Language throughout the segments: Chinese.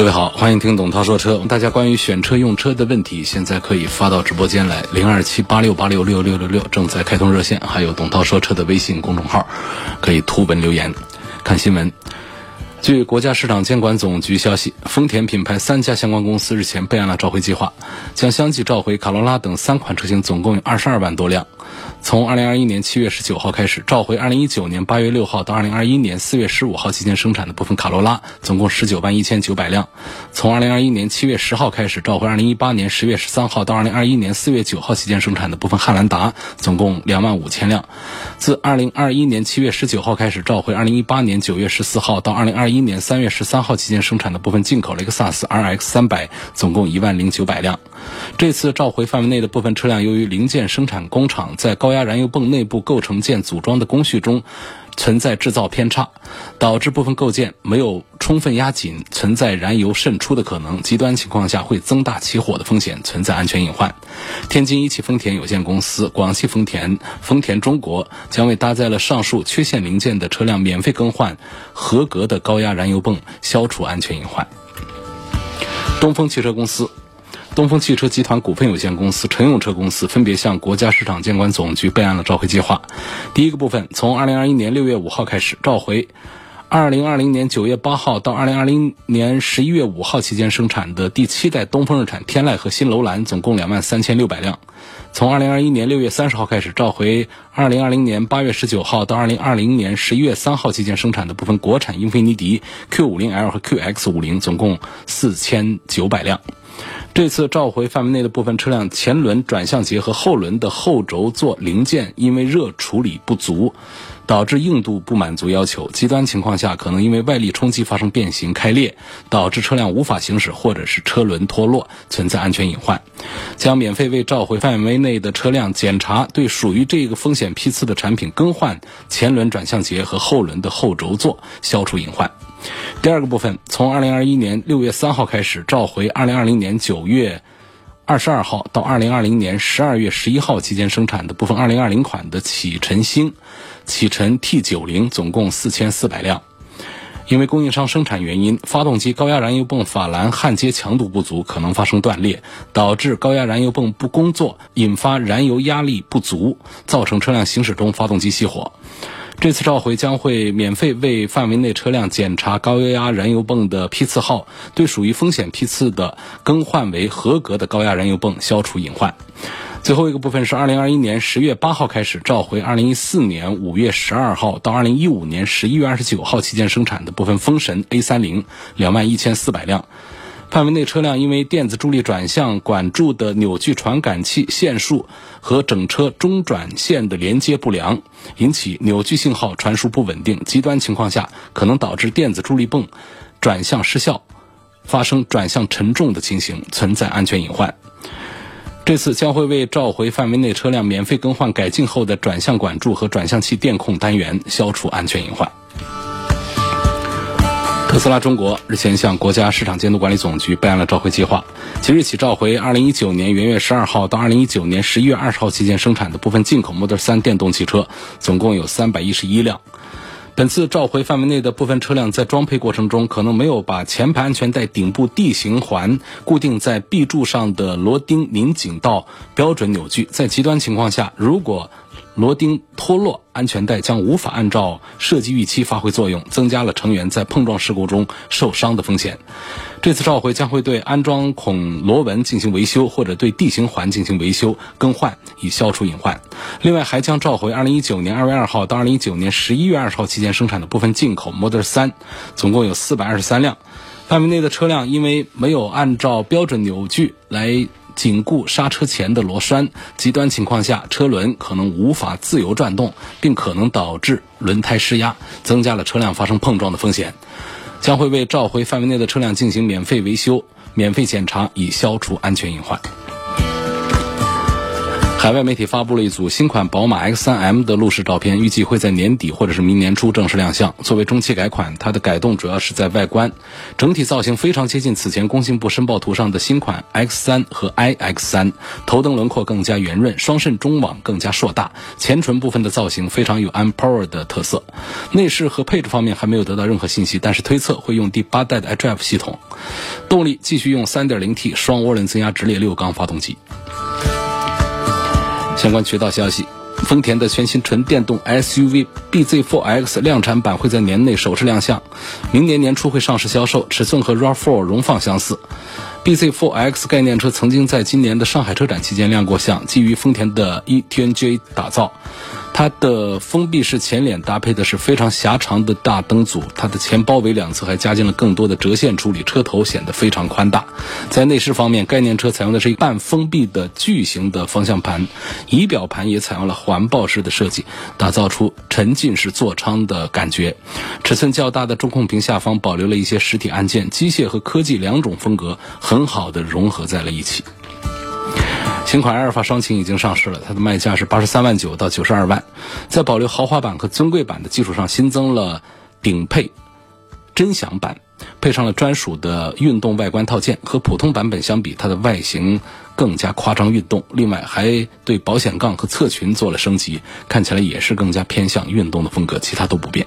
各位好，欢迎听董涛说车。大家关于选车用车的问题，现在可以发到直播间来，零二七八六八六六六六六正在开通热线，还有董涛说车的微信公众号，可以图文留言。看新闻，据国家市场监管总局消息，丰田品牌三家相关公司日前备案了召回计划，将相继召回卡罗拉等三款车型，总共有二十二万多辆。从二零二一年七月十九号开始，召回二零一九年八月六号到二零二一年四月十五号期间生产的部分卡罗拉，总共十九万一千九百辆；从二零二一年七月十号开始，召回二零一八年十月十三号到二零二一年四月九号期间生产的部分汉兰达，总共两万五千辆；自二零二一年七月十九号开始，召回二零一八年九月十四号到二零二一年三月十三号期间生产的部分进口雷克萨斯 RX 三百，总共一万零九百辆。这次召回范围内的部分车辆，由于零件生产工厂在高高压燃油泵内部构成件组装的工序中存在制造偏差，导致部分构件没有充分压紧，存在燃油渗出的可能，极端情况下会增大起火的风险，存在安全隐患。天津一汽丰田有限公司、广汽丰田、丰田中国将为搭载了上述缺陷零件的车辆免费更换合格的高压燃油泵，消除安全隐患。东风汽车公司。东风汽车集团股份有限公司、乘用车公司分别向国家市场监管总局备案了召回计划。第一个部分，从二零二一年六月五号开始召回，二零二零年九月八号到二零二零年十一月五号期间生产的第七代东风日产天籁和新楼兰，总共两万三千六百辆。从二零二一年六月三十号开始召回，二零二零年八月十九号到二零二零年十一月三号期间生产的部分国产英菲尼迪 Q 五零 L 和 QX 五零，总共四千九百辆。这次召回范围内的部分车辆前轮转向节和后轮的后轴座零件，因为热处理不足，导致硬度不满足要求，极端情况下可能因为外力冲击发生变形开裂，导致车辆无法行驶或者是车轮脱落，存在安全隐患。将免费为召回范围内的车辆检查对属于这个风险批次的产品更换前轮转向节和后轮的后轴座，消除隐患。第二个部分，从二零二一年六月三号开始召回二零二零年九月二十二号到二零二零年十二月十一号期间生产的部分二零二零款的启辰星、启辰 T 九零，总共四千四百辆。因为供应商生产原因，发动机高压燃油泵法兰焊接强度不足，可能发生断裂，导致高压燃油泵不工作，引发燃油压力不足，造成车辆行驶中发动机熄火。这次召回将会免费为范围内车辆检查高压燃油泵的批次号，对属于风险批次的更换为合格的高压燃油泵，消除隐患。最后一个部分是二零二一年十月八号开始召回二零一四年五月十二号到二零一五年十一月二十九号期间生产的部分风神 A 三零两万一千四百辆。范围内车辆因为电子助力转向管柱的扭矩传感器线束和整车中转线的连接不良，引起扭矩信号传输不稳定，极端情况下可能导致电子助力泵转向失效，发生转向沉重的情形，存在安全隐患。这次将会为召回范围内车辆免费更换改进后的转向管柱和转向器电控单元，消除安全隐患。特斯拉中国日前向国家市场监督管理总局备案了召回计划，即日起召回2019年元月12号到2019年11月20号期间生产的部分进口 Model 3电动汽车，总共有311辆。本次召回范围内的部分车辆在装配过程中，可能没有把前排安全带顶部 D 型环固定在 B 柱上的螺钉拧紧到标准扭矩，在极端情况下，如果螺钉脱落，安全带将无法按照设计预期发挥作用，增加了成员在碰撞事故中受伤的风险。这次召回将会对安装孔螺纹进行维修，或者对地形环进行维修更换，以消除隐患。另外，还将召回2019年2月2号到2019年11月20号期间生产的部分进口 Model 3，总共有423辆。范围内的车辆因为没有按照标准扭矩来。紧固刹车前的螺栓，极端情况下车轮可能无法自由转动，并可能导致轮胎失压，增加了车辆发生碰撞的风险。将会为召回范围内的车辆进行免费维修、免费检查，以消除安全隐患。海外媒体发布了一组新款宝马 X3M 的路试照片，预计会在年底或者是明年初正式亮相。作为中期改款，它的改动主要是在外观，整体造型非常接近此前工信部申报图上的新款 X3 和 iX3。头灯轮廓更加圆润，双肾中网更加硕大，前唇部分的造型非常有 M Power 的特色。内饰和配置方面还没有得到任何信息，但是推测会用第八代的 iDrive 系统，动力继续用 3.0T 双涡轮增压直列六缸发动机。相关渠道消息，丰田的全新纯电动 SUV BZ4X 量产版会在年内首次亮相，明年年初会上市销售，尺寸和 RAV4 荣放相似。BZ4X 概念车曾经在今年的上海车展期间亮过相，基于丰田的 eTNGA 打造。它的封闭式前脸搭配的是非常狭长的大灯组，它的前包围两侧还加进了更多的折线处理，车头显得非常宽大。在内饰方面，概念车采用的是一半封闭的巨型的方向盘，仪表盘也采用了环抱式的设计，打造出沉浸式座舱的感觉。尺寸较大的中控屏下方保留了一些实体按键，机械和科技两种风格很好的融合在了一起。新款阿尔法双擎已经上市了，它的卖价是八十三万九到九十二万，在保留豪华版和尊贵版的基础上，新增了顶配臻享版，配上了专属的运动外观套件。和普通版本相比，它的外形更加夸张运动。另外，还对保险杠和侧裙做了升级，看起来也是更加偏向运动的风格，其他都不变。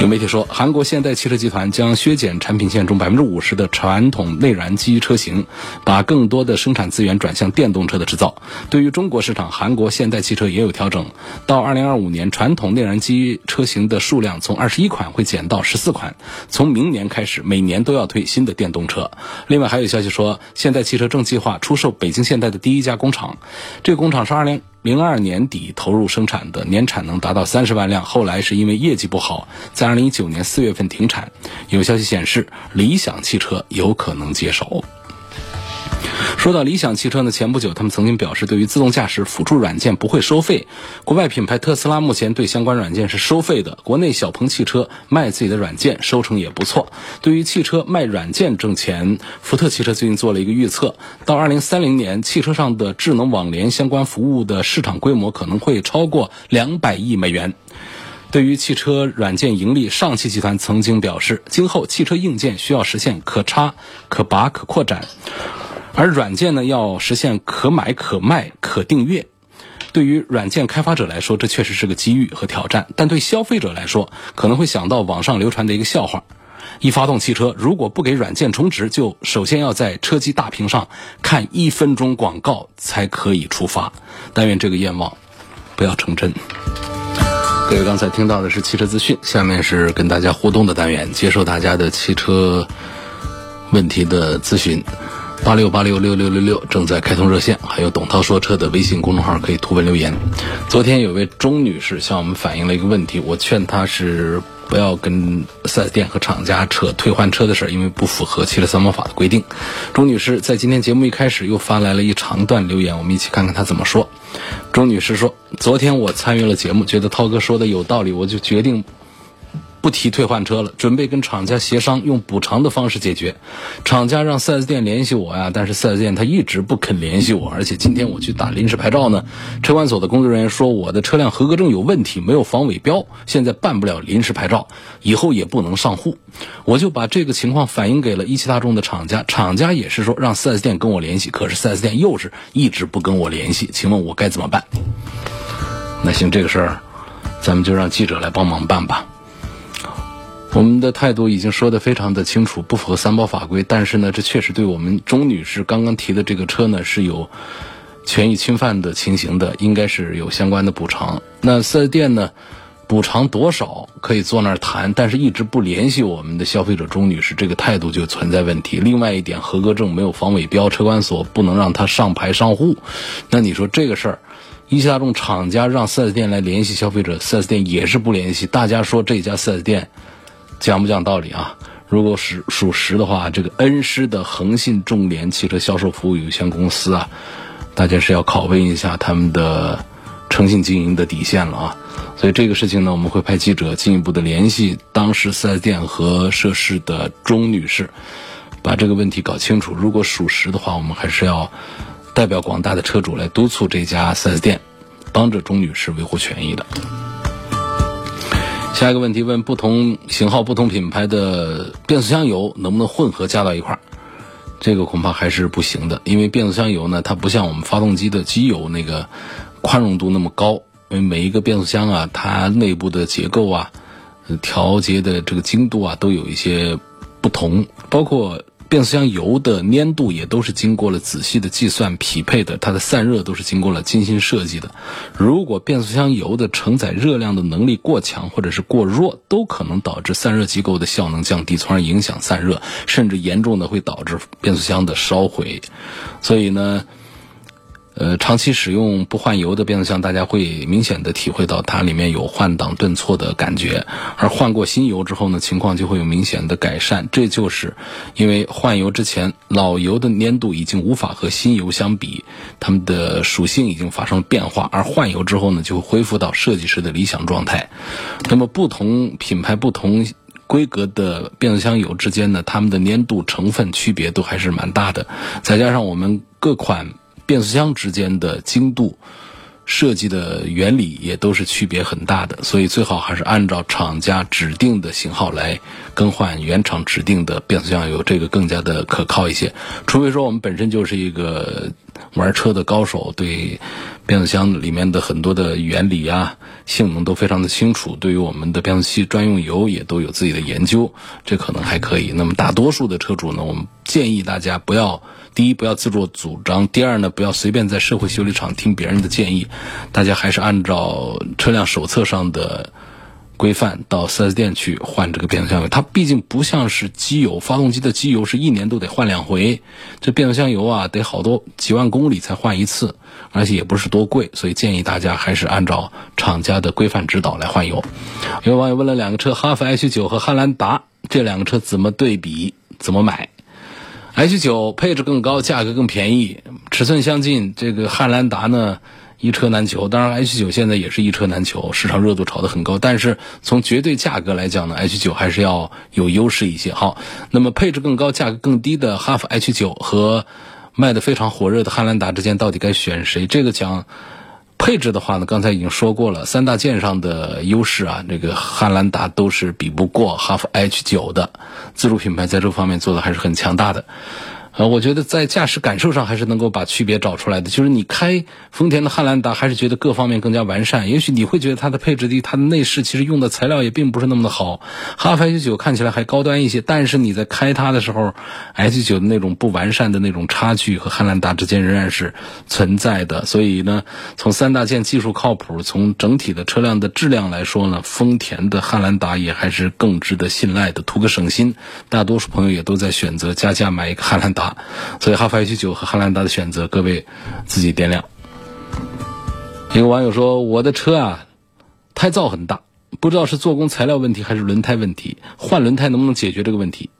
有媒体说，韩国现代汽车集团将削减产品线中百分之五十的传统内燃机车型，把更多的生产资源转向电动车的制造。对于中国市场，韩国现代汽车也有调整。到二零二五年，传统内燃机车型的数量从二十一款会减到十四款。从明年开始，每年都要推新的电动车。另外，还有消息说，现代汽车正计划出售北京现代的第一家工厂。这个工厂是二零。零二年底投入生产的年产能达到三十万辆，后来是因为业绩不好，在二零一九年四月份停产。有消息显示，理想汽车有可能接手。说到理想汽车呢，前不久他们曾经表示，对于自动驾驶辅助软件不会收费。国外品牌特斯拉目前对相关软件是收费的。国内小鹏汽车卖自己的软件收成也不错。对于汽车卖软件挣钱，福特汽车最近做了一个预测，到二零三零年，汽车上的智能网联相关服务的市场规模可能会超过两百亿美元。对于汽车软件盈利，上汽集团曾经表示，今后汽车硬件需要实现可插、可拔、可扩展。而软件呢，要实现可买可卖可订阅。对于软件开发者来说，这确实是个机遇和挑战；但对消费者来说，可能会想到网上流传的一个笑话：一发动汽车，如果不给软件充值，就首先要在车机大屏上看一分钟广告才可以出发。但愿这个愿望不要成真。各位刚才听到的是汽车资讯，下面是跟大家互动的单元，接受大家的汽车问题的咨询。八六八六六六六六正在开通热线，还有董涛说车的微信公众号可以图文留言。昨天有位钟女士向我们反映了一个问题，我劝她是不要跟 4S 店和厂家扯退换车的事儿，因为不符合汽车三包法的规定。钟女士在今天节目一开始又发来了一长段留言，我们一起看看她怎么说。钟女士说：“昨天我参与了节目，觉得涛哥说的有道理，我就决定。”不提退换车了，准备跟厂家协商用补偿的方式解决。厂家让 4S 店联系我呀，但是 4S 店他一直不肯联系我，而且今天我去打临时牌照呢，车管所的工作人员说我的车辆合格证有问题，没有防伪标，现在办不了临时牌照，以后也不能上户。我就把这个情况反映给了一汽大众的厂家，厂家也是说让 4S 店跟我联系，可是 4S 店又是一直不跟我联系，请问我该怎么办？那行，这个事儿咱们就让记者来帮忙办吧。我们的态度已经说得非常的清楚，不符合三包法规。但是呢，这确实对我们钟女士刚刚提的这个车呢是有权益侵犯的情形的，应该是有相关的补偿。那四 S 店呢，补偿多少可以坐那儿谈，但是一直不联系我们的消费者钟女士，这个态度就存在问题。另外一点，合格证没有防伪标，车管所不能让他上牌上户。那你说这个事儿，一汽大众厂家让四 S 店来联系消费者，四 S 店也是不联系。大家说这家四 S 店。讲不讲道理啊？如果是属实的话，这个恩施的恒信众联汽车销售服务有限公司啊，大家是要拷问一下他们的诚信经营的底线了啊。所以这个事情呢，我们会派记者进一步的联系当时 4S 店和涉事的钟女士，把这个问题搞清楚。如果属实的话，我们还是要代表广大的车主来督促这家 4S 店，帮着钟女士维护权益的。下一个问题问：不同型号、不同品牌的变速箱油能不能混合加到一块儿？这个恐怕还是不行的，因为变速箱油呢，它不像我们发动机的机油那个宽容度那么高。因为每一个变速箱啊，它内部的结构啊、调节的这个精度啊，都有一些不同。包括变速箱油的粘度也都是经过了仔细的计算匹配的，它的散热都是经过了精心设计的。如果变速箱油的承载热量的能力过强或者是过弱，都可能导致散热机构的效能降低，从而影响散热，甚至严重的会导致变速箱的烧毁。所以呢。呃，长期使用不换油的变速箱，大家会明显的体会到它里面有换挡顿挫的感觉，而换过新油之后呢，情况就会有明显的改善。这就是因为换油之前老油的粘度已经无法和新油相比，它们的属性已经发生变化，而换油之后呢，就会恢复到设计师的理想状态。那么不同品牌、不同规格的变速箱油之间呢，它们的粘度成分区别都还是蛮大的，再加上我们各款。变速箱之间的精度设计的原理也都是区别很大的，所以最好还是按照厂家指定的型号来更换原厂指定的变速箱油，这个更加的可靠一些。除非说我们本身就是一个玩车的高手，对变速箱里面的很多的原理啊、性能都非常的清楚，对于我们的变速器专用油也都有自己的研究，这可能还可以。那么大多数的车主呢，我们建议大家不要。第一，不要自作主张；第二呢，不要随便在社会修理厂听别人的建议。大家还是按照车辆手册上的规范到 4S 店去换这个变速箱油。它毕竟不像是机油，发动机的机油是一年都得换两回，这变速箱油啊得好多几万公里才换一次，而且也不是多贵，所以建议大家还是按照厂家的规范指导来换油。有网友问了两个车，哈弗 H 九和汉兰达这两个车怎么对比，怎么买？H 九配置更高，价格更便宜，尺寸相近。这个汉兰达呢，一车难求。当然，H 九现在也是一车难求，市场热度炒得很高。但是从绝对价格来讲呢，H 九还是要有优势一些。好，那么配置更高、价格更低的哈弗 H 九和卖的非常火热的汉兰达之间，到底该选谁？这个讲。配置的话呢，刚才已经说过了，三大件上的优势啊，这个汉兰达都是比不过哈弗 H 九的，自主品牌在这方面做的还是很强大的。呃，我觉得在驾驶感受上还是能够把区别找出来的。就是你开丰田的汉兰达，还是觉得各方面更加完善。也许你会觉得它的配置低，它的内饰其实用的材料也并不是那么的好。哈弗 H 九看起来还高端一些，但是你在开它的时候，H 九的那种不完善的那种差距和汉兰达之间仍然是存在的。所以呢，从三大件技术靠谱，从整体的车辆的质量来说呢，丰田的汉兰达也还是更值得信赖的。图个省心，大多数朋友也都在选择加价买一个汉兰达所以哈弗 H 九和汉兰达的选择，各位自己掂量。一个网友说：“我的车啊，胎噪很大，不知道是做工材料问题还是轮胎问题，换轮胎能不能解决这个问题？”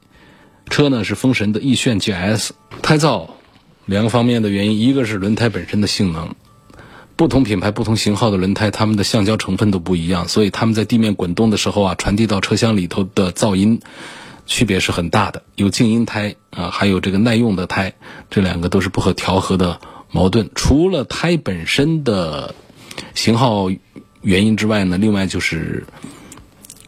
车呢是风神的奕炫 GS，胎噪两个方面的原因，一个是轮胎本身的性能，不同品牌、不同型号的轮胎，它们的橡胶成分都不一样，所以它们在地面滚动的时候啊，传递到车厢里头的噪音。区别是很大的，有静音胎啊，还有这个耐用的胎，这两个都是不可调和的矛盾。除了胎本身的型号原因之外呢，另外就是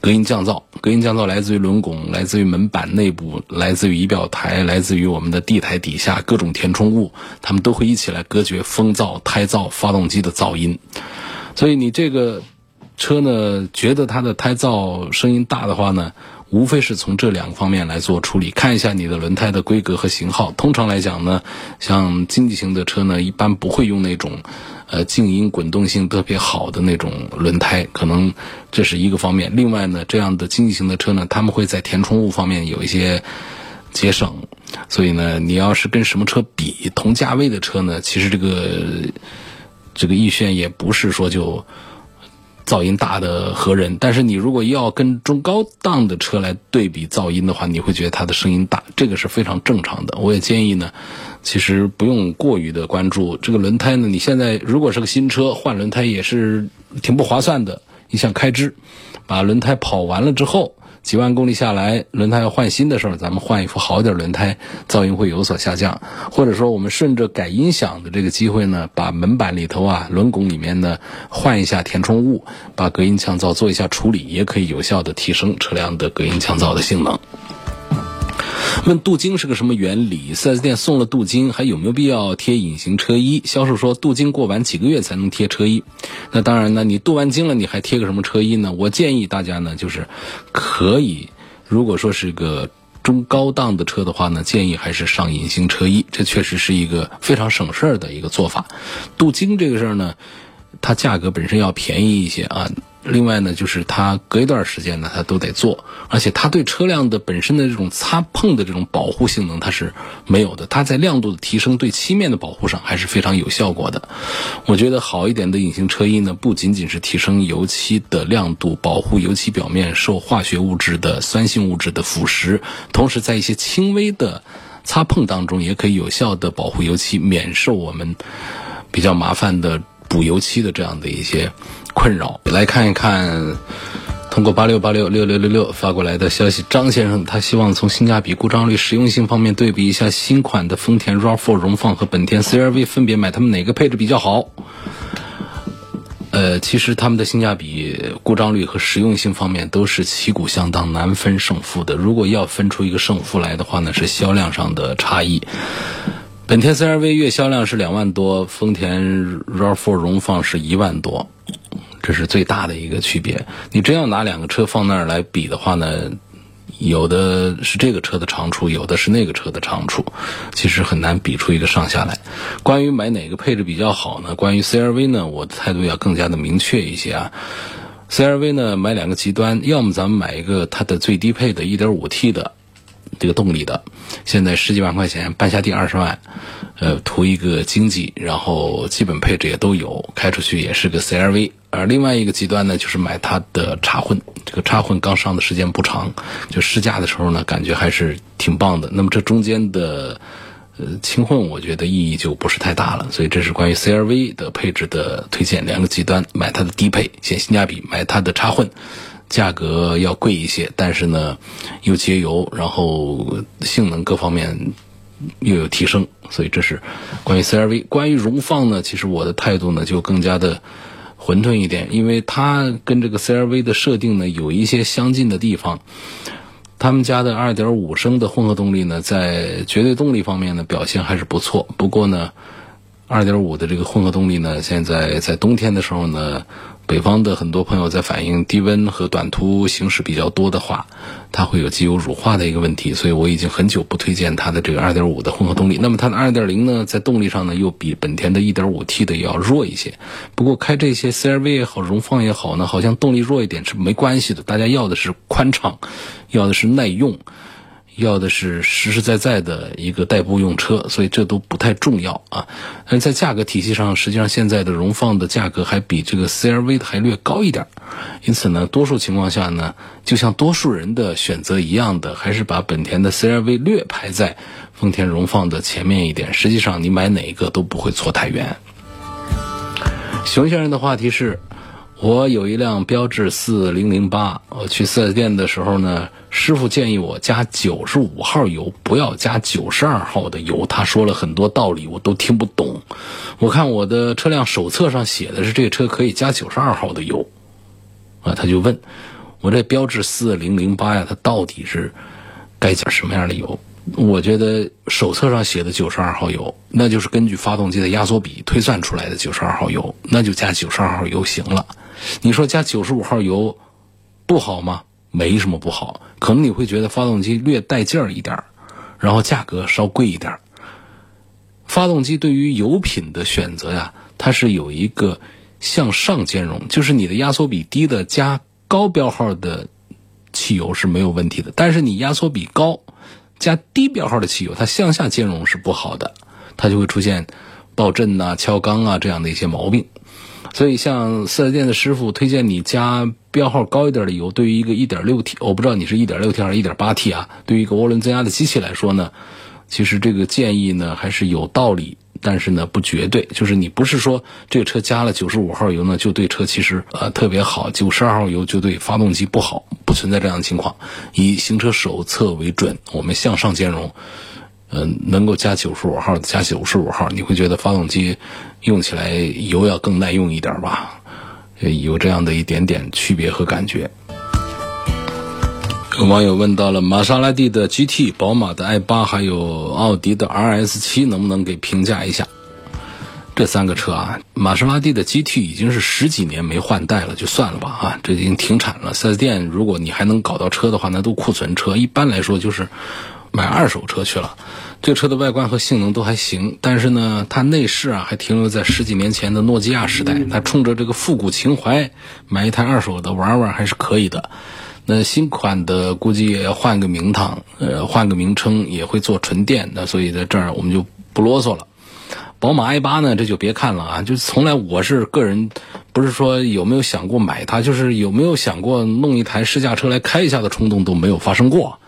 隔音降噪。隔音降噪来自于轮拱，来自于门板内部，来自于仪表台，来自于我们的地台底下各种填充物，它们都会一起来隔绝风噪、胎噪、发动机的噪音。所以你这个车呢，觉得它的胎噪声音大的话呢？无非是从这两个方面来做处理，看一下你的轮胎的规格和型号。通常来讲呢，像经济型的车呢，一般不会用那种，呃，静音滚动性特别好的那种轮胎，可能这是一个方面。另外呢，这样的经济型的车呢，他们会在填充物方面有一些节省。所以呢，你要是跟什么车比，同价位的车呢，其实这个这个逸炫也不是说就。噪音大的和人，但是你如果要跟中高档的车来对比噪音的话，你会觉得它的声音大，这个是非常正常的。我也建议呢，其实不用过于的关注这个轮胎呢。你现在如果是个新车，换轮胎也是挺不划算的一项开支，把轮胎跑完了之后。几万公里下来，轮胎要换新的时候，咱们换一副好点轮胎，噪音会有所下降。或者说，我们顺着改音响的这个机会呢，把门板里头啊、轮拱里面呢换一下填充物，把隔音降噪做一下处理，也可以有效的提升车辆的隔音降噪的性能。问镀金是个什么原理？4S 店送了镀金，还有没有必要贴隐形车衣？销售说镀金过完几个月才能贴车衣。那当然呢，你镀完金了，你还贴个什么车衣呢？我建议大家呢，就是可以，如果说是个中高档的车的话呢，建议还是上隐形车衣，这确实是一个非常省事儿的一个做法。镀金这个事儿呢，它价格本身要便宜一些啊。另外呢，就是它隔一段时间呢，它都得做，而且它对车辆的本身的这种擦碰的这种保护性能它是没有的，它在亮度的提升、对漆面的保护上还是非常有效果的。我觉得好一点的隐形车衣呢，不仅仅是提升油漆的亮度，保护油漆表面受化学物质的酸性物质的腐蚀，同时在一些轻微的擦碰当中，也可以有效的保护油漆免受我们比较麻烦的补油漆的这样的一些。困扰，来看一看，通过八六八六六六六六发过来的消息，张先生他希望从性价比、故障率、实用性方面对比一下新款的丰田 RAV4 荣放和本田 CR-V，分别买他们哪个配置比较好？呃，其实他们的性价比、故障率和实用性方面都是旗鼓相当，难分胜负的。如果要分出一个胜负来的话呢，是销量上的差异。本田 CR-V 月销量是两万多，丰田 RAV4 荣放是一万多。这是最大的一个区别。你真要拿两个车放那儿来比的话呢，有的是这个车的长处，有的是那个车的长处，其实很难比出一个上下来。关于买哪个配置比较好呢？关于 CRV 呢，我的态度要更加的明确一些啊。CRV 呢，买两个极端，要么咱们买一个它的最低配的 1.5T 的这个动力的，现在十几万块钱，半下地二十万。呃，图一个经济，然后基本配置也都有，开出去也是个 CRV。而另外一个极端呢，就是买它的插混。这个插混刚上的时间不长，就试驾的时候呢，感觉还是挺棒的。那么这中间的呃轻混，我觉得意义就不是太大了。所以这是关于 CRV 的配置的推荐。两个极端，买它的低配显性价比，买它的插混，价格要贵一些，但是呢又节油，然后性能各方面。又有提升，所以这是关于 CRV。关于荣放呢，其实我的态度呢就更加的混沌一点，因为它跟这个 CRV 的设定呢有一些相近的地方。他们家的2.5升的混合动力呢，在绝对动力方面呢表现还是不错。不过呢，2.5的这个混合动力呢，现在在冬天的时候呢。北方的很多朋友在反映低温和短途行驶比较多的话，它会有机油乳化的一个问题，所以我已经很久不推荐它的这个2.5的混合动力。那么它的2.0呢，在动力上呢又比本田的 1.5T 的要弱一些。不过开这些 CRV 也好，荣放也好呢，好像动力弱一点是没关系的，大家要的是宽敞，要的是耐用。要的是实实在在的一个代步用车，所以这都不太重要啊。但在价格体系上，实际上现在的荣放的价格还比这个 CRV 的还略高一点。因此呢，多数情况下呢，就像多数人的选择一样的，还是把本田的 CRV 略排在丰田荣放的前面一点。实际上，你买哪一个都不会错太远。熊先生的话题是。我有一辆标致四零零八，我去四 S 店的时候呢，师傅建议我加九十五号油，不要加九十二号的油。他说了很多道理，我都听不懂。我看我的车辆手册上写的是这车可以加九十二号的油，啊，他就问我这标致四零零八呀，它到底是该加什么样的油？我觉得手册上写的九十二号油，那就是根据发动机的压缩比推算出来的九十二号油，那就加九十二号油行了。你说加九十五号油不好吗？没什么不好，可能你会觉得发动机略带劲儿一点儿，然后价格稍贵一点儿。发动机对于油品的选择呀，它是有一个向上兼容，就是你的压缩比低的加高标号的汽油是没有问题的，但是你压缩比高加低标号的汽油，它向下兼容是不好的，它就会出现爆震呐、敲缸啊这样的一些毛病。所以像四 S 店的师傅推荐你加标号高一点的油，对于一个 1.6T，我不知道你是一点六 T 还是一点八 T 啊，对于一个涡轮增压的机器来说呢，其实这个建议呢还是有道理。但是呢，不绝对，就是你不是说这个车加了九十五号油呢，就对车其实呃特别好；九十二号油就对发动机不好，不存在这样的情况。以行车手册为准，我们向上兼容，嗯，能够加九十五号加九十五号，你会觉得发动机用起来油要更耐用一点吧？有这样的一点点区别和感觉。有网友问到了玛莎拉蒂的 GT、宝马的 i8，还有奥迪的 RS7，能不能给评价一下？这三个车啊，玛莎拉蒂的 GT 已经是十几年没换代了，就算了吧啊，这已经停产了。4S 店如果你还能搞到车的话，那都库存车。一般来说就是买二手车去了。这车的外观和性能都还行，但是呢，它内饰啊还停留在十几年前的诺基亚时代。它冲着这个复古情怀，买一台二手的玩玩还是可以的。那新款的估计也要换个名堂，呃，换个名称也会做纯电的，所以在这儿我们就不啰嗦了。宝马 i 八呢，这就别看了啊，就从来我是个人，不是说有没有想过买它，就是有没有想过弄一台试驾车来开一下的冲动都没有发生过。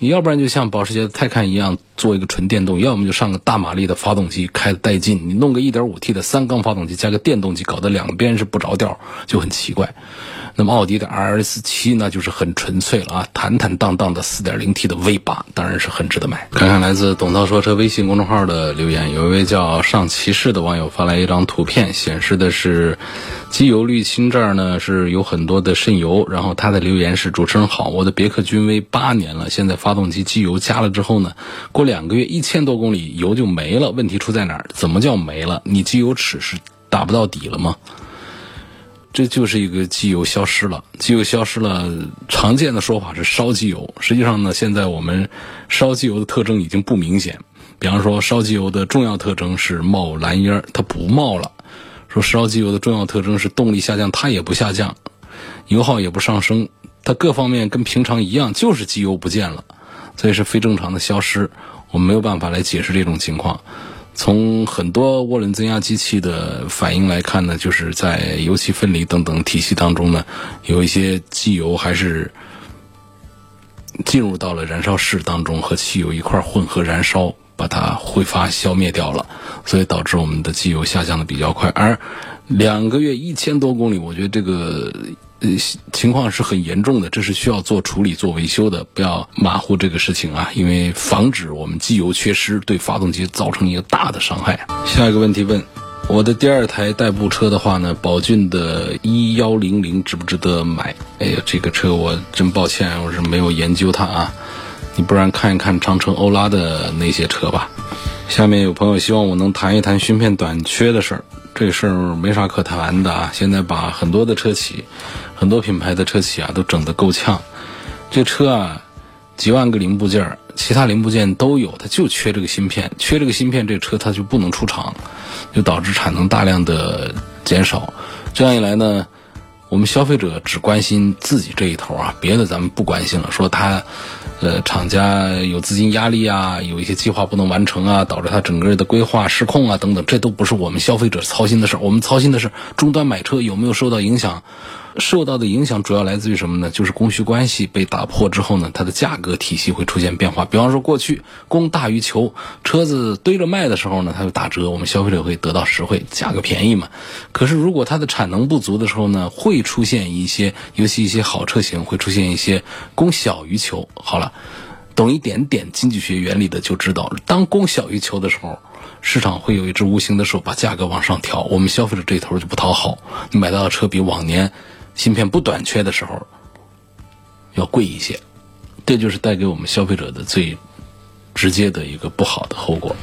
你要不然就像保时捷的泰坦一样做一个纯电动，要么就上个大马力的发动机开的带劲。你弄个 1.5T 的三缸发动机加个电动机，搞得两边是不着调，就很奇怪。那么奥迪的 RS 七呢，就是很纯粹了啊，坦坦荡荡的 4.0T 的 V 八，当然是很值得买。看看来自董涛说车微信公众号的留言，有一位叫上骑士的网友发来一张图片，显示的是机油滤清这儿呢是有很多的渗油。然后他的留言是：主持人好，我的别克君威八年了，现在发动机机油加了之后呢，过两两个月一千多公里油就没了。问题出在哪儿？怎么叫没了？你机油尺是打不到底了吗？这就是一个机油消失了，机油消失了。常见的说法是烧机油，实际上呢，现在我们烧机油的特征已经不明显。比方说，烧机油的重要特征是冒蓝烟，它不冒了；说烧机油的重要特征是动力下降，它也不下降，油耗也不上升，它各方面跟平常一样，就是机油不见了，所以是非正常的消失。我们没有办法来解释这种情况。从很多涡轮增压机器的反应来看呢，就是在油气分离等等体系当中呢，有一些机油还是进入到了燃烧室当中，和汽油一块混合燃烧，把它挥发消灭掉了，所以导致我们的机油下降的比较快。而两个月一千多公里，我觉得这个。呃，情况是很严重的，这是需要做处理、做维修的，不要马虎这个事情啊，因为防止我们机油缺失，对发动机造成一个大的伤害。下一个问题问，我的第二台代步车的话呢，宝骏的一幺零零值不值得买？哎呀，这个车我真抱歉，我是没有研究它啊，你不然看一看长城欧拉的那些车吧。下面有朋友希望我能谈一谈芯片短缺的事儿，这事儿没啥可谈的啊，现在把很多的车企。很多品牌的车企啊，都整得够呛。这车啊，几万个零部件，其他零部件都有，它就缺这个芯片。缺这个芯片，这车它就不能出厂，就导致产能大量的减少。这样一来呢，我们消费者只关心自己这一头啊，别的咱们不关心了。说他，呃，厂家有资金压力啊，有一些计划不能完成啊，导致他整个的规划失控啊，等等，这都不是我们消费者操心的事儿。我们操心的是终端买车有没有受到影响。受到的影响主要来自于什么呢？就是供需关系被打破之后呢，它的价格体系会出现变化。比方说，过去供大于求，车子堆着卖的时候呢，它就打折，我们消费者会得到实惠，价格便宜嘛。可是如果它的产能不足的时候呢，会出现一些，尤其一些好车型会出现一些供小于求。好了，懂一点点经济学原理的就知道，当供小于求的时候。市场会有一只无形的手把价格往上调，我们消费者这头就不讨好。你买到的车比往年芯片不短缺的时候要贵一些，这就是带给我们消费者的最直接的一个不好的后果。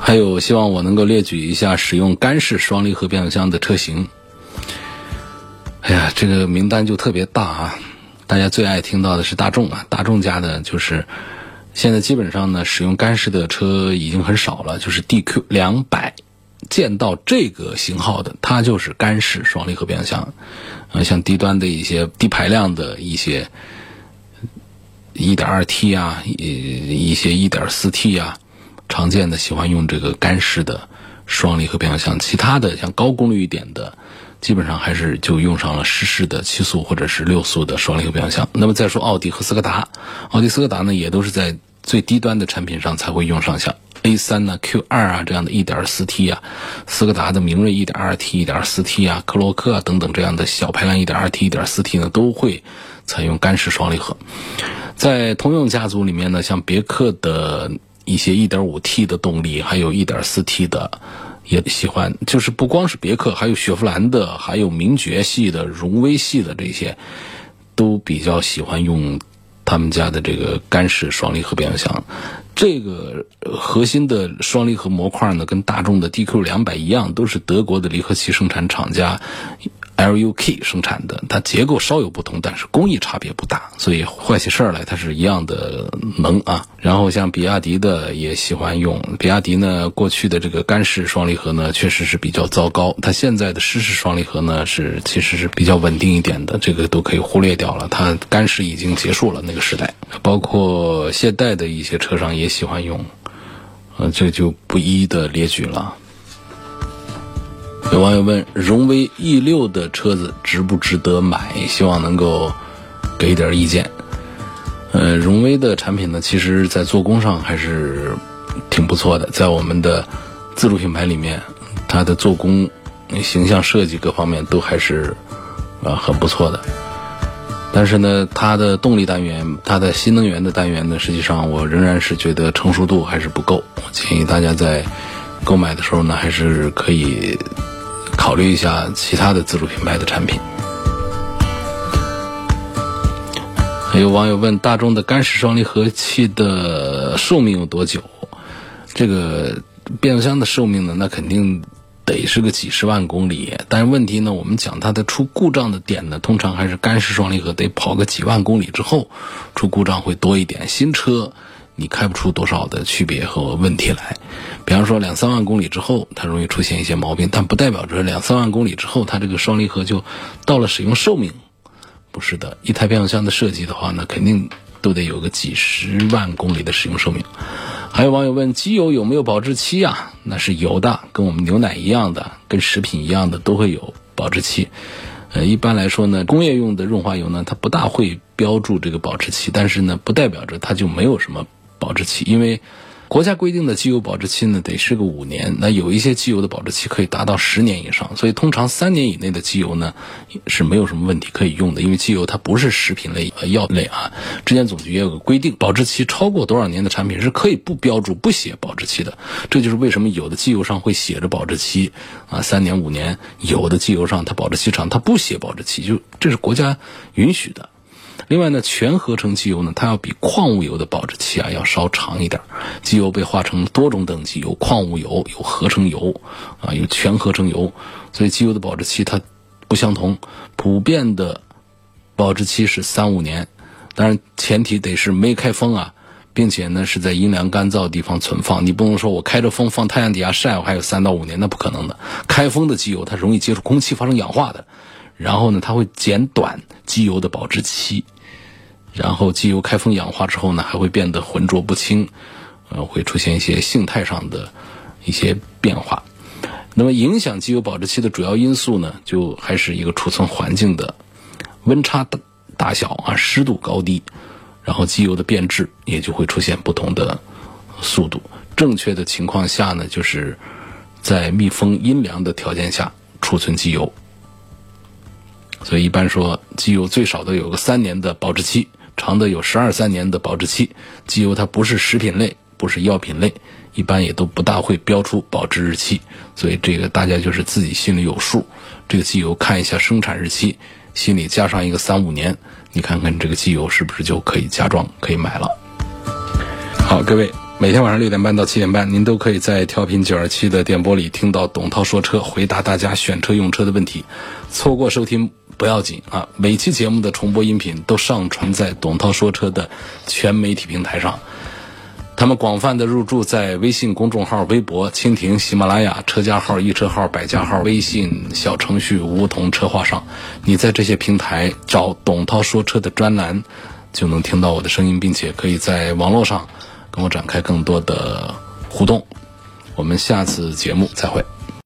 还有，希望我能够列举一下使用干式双离合变速箱的车型。哎呀，这个名单就特别大啊！大家最爱听到的是大众啊，大众家的就是。现在基本上呢，使用干式的车已经很少了。就是 DQ 两百，见到这个型号的，它就是干式双离合变速箱。呃，像低端的一些低排量的一些 1.2T 啊，一一些 1.4T 啊，常见的喜欢用这个干式的双离合变速箱，其他的像高功率一点的，基本上还是就用上了湿式的七速或者是六速的双离合变速箱。那么再说奥迪和斯柯达，奥迪、斯柯达呢也都是在最低端的产品上才会用上像 A 三呢、Q 二啊这样的 1.4T 啊，斯柯达的明锐 1.2T、1.4T 啊、科洛克啊等等这样的小排量 1.2T、1.4T 呢都会采用干式双离合。在通用家族里面呢，像别克的。一些 1.5T 的动力，还有 1.4T 的，也喜欢。就是不光是别克，还有雪佛兰的，还有名爵系的、荣威系的这些，都比较喜欢用他们家的这个干式双离合变速箱。这个核心的双离合模块呢，跟大众的 DQ 两百一样，都是德国的离合器生产厂家。LUK 生产的，它结构稍有不同，但是工艺差别不大，所以坏起事儿来它是一样的能啊。然后像比亚迪的也喜欢用，比亚迪呢过去的这个干式双离合呢确实是比较糟糕，它现在的湿式双离合呢是其实是比较稳定一点的，这个都可以忽略掉了，它干式已经结束了那个时代。包括现代的一些车商也喜欢用，呃，这就不一一的列举了。有网友问：荣威 E 六的车子值不值得买？希望能够给一点意见。呃，荣威的产品呢，其实在做工上还是挺不错的，在我们的自主品牌里面，它的做工、形象设计各方面都还是呃很不错的。但是呢，它的动力单元、它的新能源的单元呢，实际上我仍然是觉得成熟度还是不够。我建议大家在购买的时候呢，还是可以。考虑一下其他的自主品牌的产品。还有网友问：大众的干式双离合器的寿命有多久？这个变速箱的寿命呢？那肯定得是个几十万公里。但是问题呢？我们讲它的出故障的点呢，通常还是干式双离合得跑个几万公里之后出故障会多一点。新车。你开不出多少的区别和问题来，比方说两三万公里之后，它容易出现一些毛病，但不代表着两三万公里之后，它这个双离合就到了使用寿命，不是的。一台变速箱的设计的话呢，肯定都得有个几十万公里的使用寿命。还有网友问，机油有没有保质期啊？那是有的，跟我们牛奶一样的，跟食品一样的，都会有保质期。呃，一般来说呢，工业用的润滑油呢，它不大会标注这个保质期，但是呢，不代表着它就没有什么。保质期，因为国家规定的机油保质期呢，得是个五年。那有一些机油的保质期可以达到十年以上，所以通常三年以内的机油呢是没有什么问题可以用的。因为机油它不是食品类、药类啊。质检总局也有个规定，保质期超过多少年的产品是可以不标注、不写保质期的。这就是为什么有的机油上会写着保质期啊，三年、五年；有的机油上它保质期长，它不写保质期，就这是国家允许的。另外呢，全合成机油呢，它要比矿物油的保质期啊要稍长一点。机油被划成多种等级，有矿物油，有合成油，啊，有全合成油，所以机油的保质期它不相同。普遍的保质期是三五年，当然前提得是没开封啊，并且呢是在阴凉干燥的地方存放。你不能说我开着风放太阳底下晒，我还有三到五年，那不可能的。开封的机油它容易接触空气发生氧化的。然后呢，它会减短机油的保质期，然后机油开封氧化之后呢，还会变得浑浊不清，呃，会出现一些性态上的一些变化。那么，影响机油保质期的主要因素呢，就还是一个储存环境的温差大大小啊，湿度高低，然后机油的变质也就会出现不同的速度。正确的情况下呢，就是在密封阴凉的条件下储存机油。所以一般说，机油最少都有个三年的保质期，长的有十二三年的保质期。机油它不是食品类，不是药品类，一般也都不大会标出保质日期。所以这个大家就是自己心里有数。这个机油看一下生产日期，心里加上一个三五年，你看看这个机油是不是就可以加装可以买了。好，各位，每天晚上六点半到七点半，您都可以在调频九二七的电波里听到董涛说车，回答大家选车用车的问题。错过收听。不要紧啊，每期节目的重播音频都上传在董涛说车的全媒体平台上，他们广泛的入驻在微信公众号、微博、蜻蜓、喜马拉雅、车家号、易车号、百家号、微信小程序梧桐车话上。你在这些平台找董涛说车的专栏，就能听到我的声音，并且可以在网络上跟我展开更多的互动。我们下次节目再会。